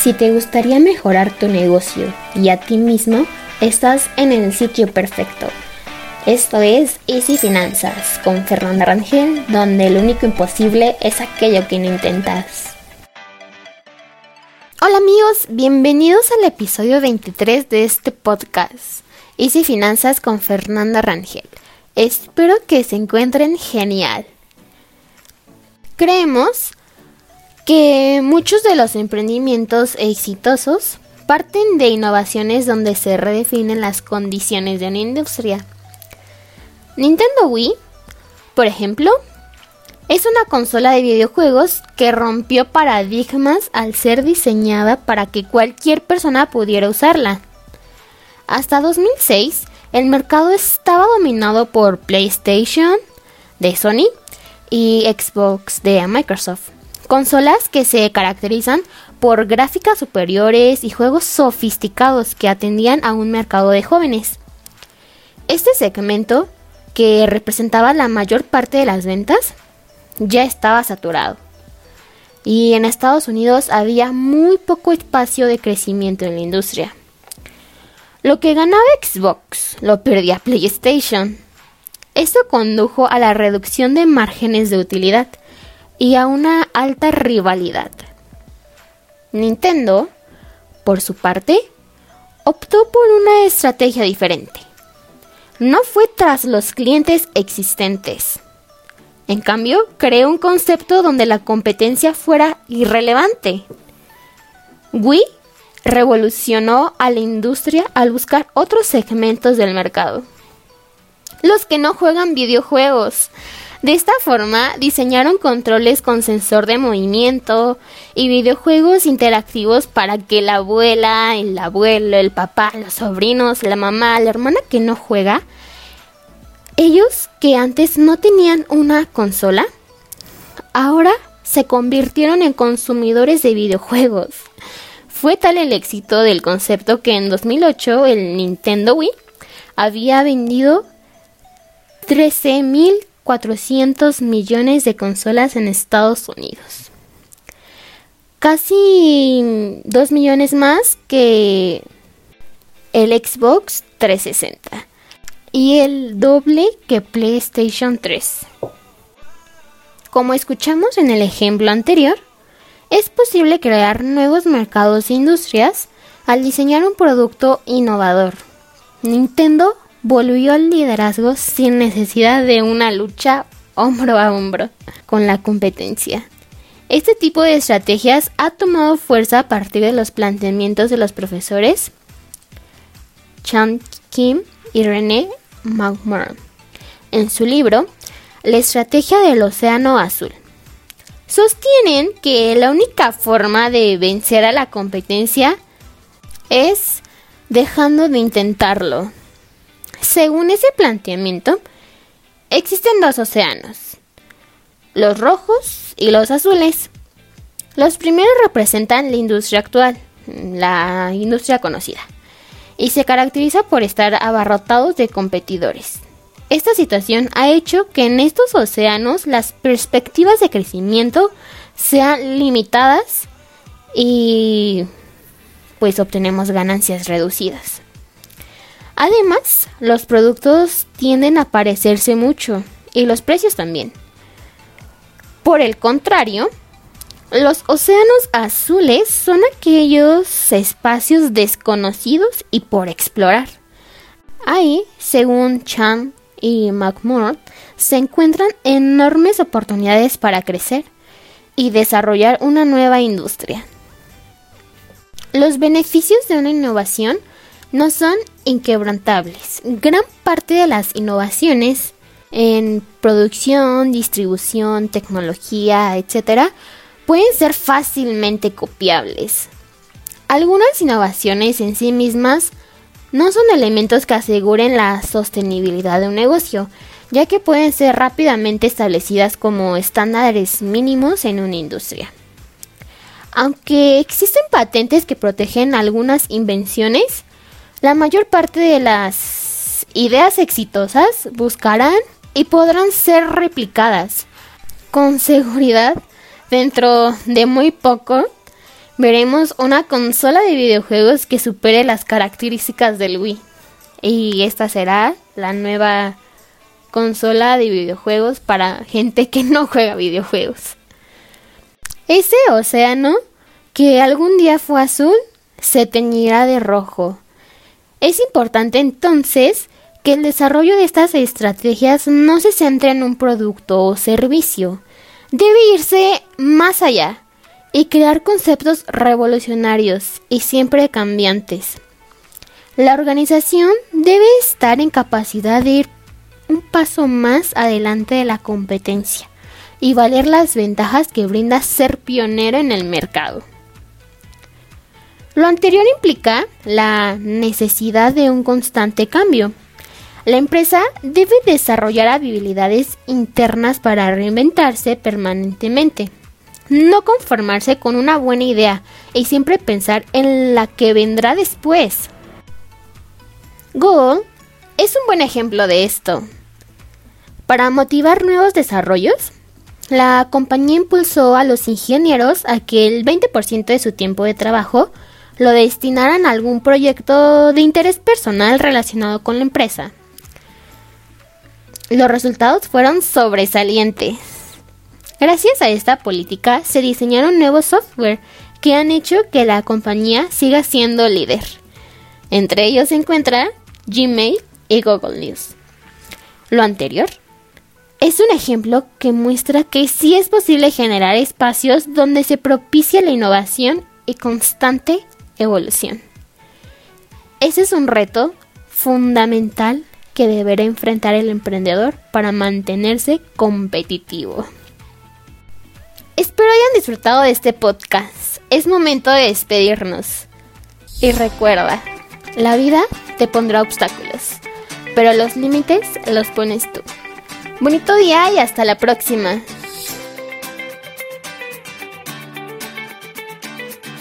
Si te gustaría mejorar tu negocio y a ti mismo, estás en el sitio perfecto. Esto es Easy Finanzas con Fernanda Rangel, donde lo único imposible es aquello que no intentas. Hola amigos, bienvenidos al episodio 23 de este podcast, Easy Finanzas con Fernanda Rangel. Espero que se encuentren genial. Creemos que muchos de los emprendimientos exitosos parten de innovaciones donde se redefinen las condiciones de una industria. Nintendo Wii, por ejemplo, es una consola de videojuegos que rompió paradigmas al ser diseñada para que cualquier persona pudiera usarla. Hasta 2006, el mercado estaba dominado por PlayStation de Sony y Xbox de Microsoft. Consolas que se caracterizan por gráficas superiores y juegos sofisticados que atendían a un mercado de jóvenes. Este segmento, que representaba la mayor parte de las ventas, ya estaba saturado. Y en Estados Unidos había muy poco espacio de crecimiento en la industria. Lo que ganaba Xbox lo perdía PlayStation. Esto condujo a la reducción de márgenes de utilidad y a una alta rivalidad. Nintendo, por su parte, optó por una estrategia diferente. No fue tras los clientes existentes. En cambio, creó un concepto donde la competencia fuera irrelevante. Wii revolucionó a la industria al buscar otros segmentos del mercado. Los que no juegan videojuegos, de esta forma, diseñaron controles con sensor de movimiento y videojuegos interactivos para que la abuela, el abuelo, el papá, los sobrinos, la mamá, la hermana que no juega, ellos que antes no tenían una consola, ahora se convirtieron en consumidores de videojuegos. Fue tal el éxito del concepto que en 2008 el Nintendo Wii había vendido 13.000 400 millones de consolas en Estados Unidos. Casi 2 millones más que el Xbox 360 y el doble que PlayStation 3. Como escuchamos en el ejemplo anterior, es posible crear nuevos mercados e industrias al diseñar un producto innovador. Nintendo volvió al liderazgo sin necesidad de una lucha hombro a hombro con la competencia. Este tipo de estrategias ha tomado fuerza a partir de los planteamientos de los profesores Chan Kim y René McMurray en su libro La estrategia del océano azul. Sostienen que la única forma de vencer a la competencia es dejando de intentarlo, según ese planteamiento, existen dos océanos, los rojos y los azules. Los primeros representan la industria actual, la industria conocida, y se caracteriza por estar abarrotados de competidores. Esta situación ha hecho que en estos océanos las perspectivas de crecimiento sean limitadas y pues obtenemos ganancias reducidas. Además, los productos tienden a parecerse mucho y los precios también. Por el contrario, los océanos azules son aquellos espacios desconocidos y por explorar. Ahí, según Chan y McMurray, se encuentran enormes oportunidades para crecer y desarrollar una nueva industria. Los beneficios de una innovación no son inquebrantables. Gran parte de las innovaciones en producción, distribución, tecnología, etc., pueden ser fácilmente copiables. Algunas innovaciones en sí mismas no son elementos que aseguren la sostenibilidad de un negocio, ya que pueden ser rápidamente establecidas como estándares mínimos en una industria. Aunque existen patentes que protegen algunas invenciones, la mayor parte de las ideas exitosas buscarán y podrán ser replicadas con seguridad dentro de muy poco, veremos una consola de videojuegos que supere las características del Wii. Y esta será la nueva consola de videojuegos para gente que no juega videojuegos. Ese océano que algún día fue azul se teñirá de rojo. Es importante entonces que el desarrollo de estas estrategias no se centre en un producto o servicio. Debe irse más allá y crear conceptos revolucionarios y siempre cambiantes. La organización debe estar en capacidad de ir un paso más adelante de la competencia y valer las ventajas que brinda ser pionero en el mercado. Lo anterior implica la necesidad de un constante cambio. La empresa debe desarrollar habilidades internas para reinventarse permanentemente, no conformarse con una buena idea y siempre pensar en la que vendrá después. Google es un buen ejemplo de esto. Para motivar nuevos desarrollos, la compañía impulsó a los ingenieros a que el 20% de su tiempo de trabajo lo destinaran a algún proyecto de interés personal relacionado con la empresa. Los resultados fueron sobresalientes. Gracias a esta política se diseñaron nuevos software que han hecho que la compañía siga siendo líder. Entre ellos se encuentra Gmail y Google News. Lo anterior es un ejemplo que muestra que sí es posible generar espacios donde se propicia la innovación y constante evolución. Ese es un reto fundamental que deberá enfrentar el emprendedor para mantenerse competitivo. Espero hayan disfrutado de este podcast. Es momento de despedirnos. Y recuerda, la vida te pondrá obstáculos, pero los límites los pones tú. Bonito día y hasta la próxima.